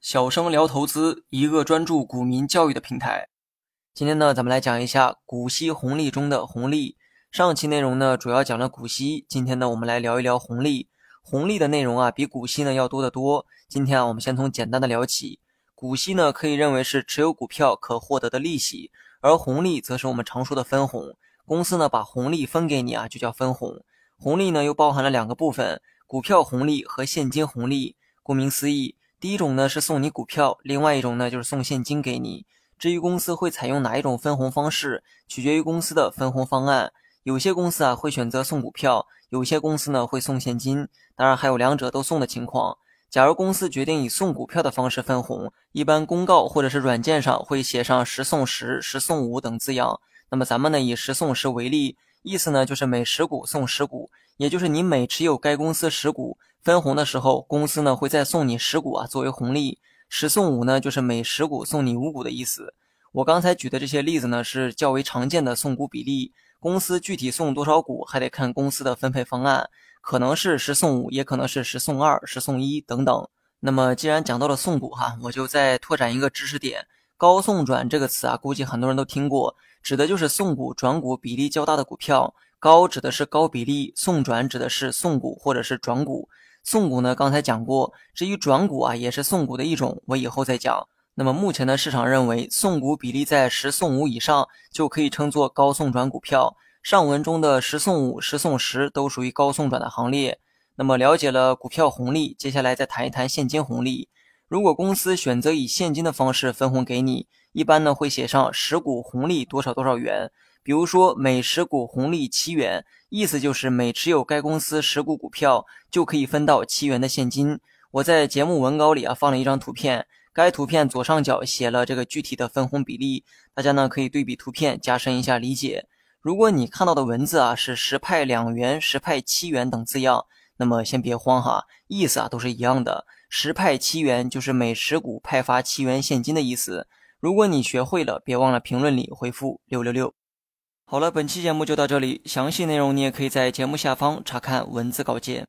小生聊投资，一个专注股民教育的平台。今天呢，咱们来讲一下股息红利中的红利。上期内容呢，主要讲了股息，今天呢，我们来聊一聊红利。红利的内容啊，比股息呢要多得多。今天啊，我们先从简单的聊起。股息呢，可以认为是持有股票可获得的利息，而红利则是我们常说的分红。公司呢，把红利分给你啊，就叫分红。红利呢，又包含了两个部分：股票红利和现金红利。顾名思义，第一种呢是送你股票，另外一种呢就是送现金给你。至于公司会采用哪一种分红方式，取决于公司的分红方案。有些公司啊会选择送股票，有些公司呢会送现金，当然还有两者都送的情况。假如公司决定以送股票的方式分红，一般公告或者是软件上会写上十送十、十送五等字样。那么咱们呢以十送十为例，意思呢就是每十股送十股，也就是你每持有该公司十股，分红的时候，公司呢会再送你十股啊作为红利。十送五呢，就是每十股送你五股的意思。我刚才举的这些例子呢，是较为常见的送股比例。公司具体送多少股，还得看公司的分配方案，可能是十送五，也可能是十送二、十送一等等。那么既然讲到了送股哈，我就再拓展一个知识点。高送转这个词啊，估计很多人都听过，指的就是送股转股比例较大的股票。高指的是高比例，送转指的是送股或者是转股。送股呢，刚才讲过，至于转股啊，也是送股的一种，我以后再讲。那么目前的市场认为，送股比例在十送五以上就可以称作高送转股票。上文中的十送五、十送十都属于高送转的行列。那么了解了股票红利，接下来再谈一谈现金红利。如果公司选择以现金的方式分红给你，一般呢会写上十股红利多少多少元。比如说每十股红利七元，意思就是每持有该公司十股股票就可以分到七元的现金。我在节目文稿里啊放了一张图片，该图片左上角写了这个具体的分红比例，大家呢可以对比图片加深一下理解。如果你看到的文字啊是十派两元、十派七元等字样，那么先别慌哈，意思啊都是一样的。十派七元就是每十股派发七元现金的意思。如果你学会了，别忘了评论里回复六六六。好了，本期节目就到这里，详细内容你也可以在节目下方查看文字稿件。